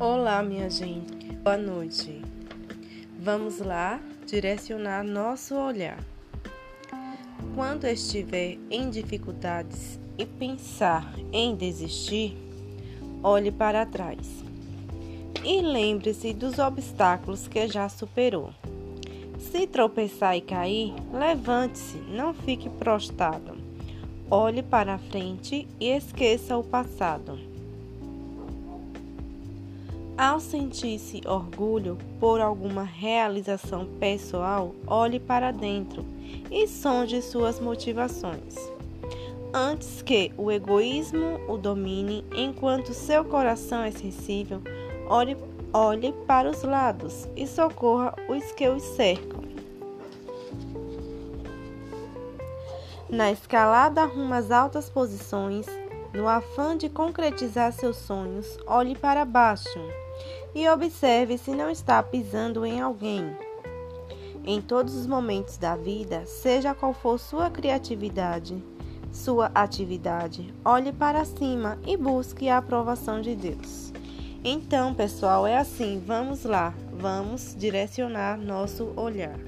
Olá, minha gente. Boa noite. Vamos lá direcionar nosso olhar. Quando estiver em dificuldades e pensar em desistir, olhe para trás e lembre-se dos obstáculos que já superou. Se tropeçar e cair, levante-se, não fique prostrado. Olhe para a frente e esqueça o passado. Ao sentir-se orgulho por alguma realização pessoal, olhe para dentro e sonde suas motivações. Antes que o egoísmo o domine, enquanto seu coração é sensível, olhe, olhe para os lados e socorra os que os cercam. Na escalada rumo às altas posições, no afã de concretizar seus sonhos, olhe para baixo e observe se não está pisando em alguém. Em todos os momentos da vida, seja qual for sua criatividade, sua atividade, olhe para cima e busque a aprovação de Deus. Então, pessoal, é assim, vamos lá, vamos direcionar nosso olhar.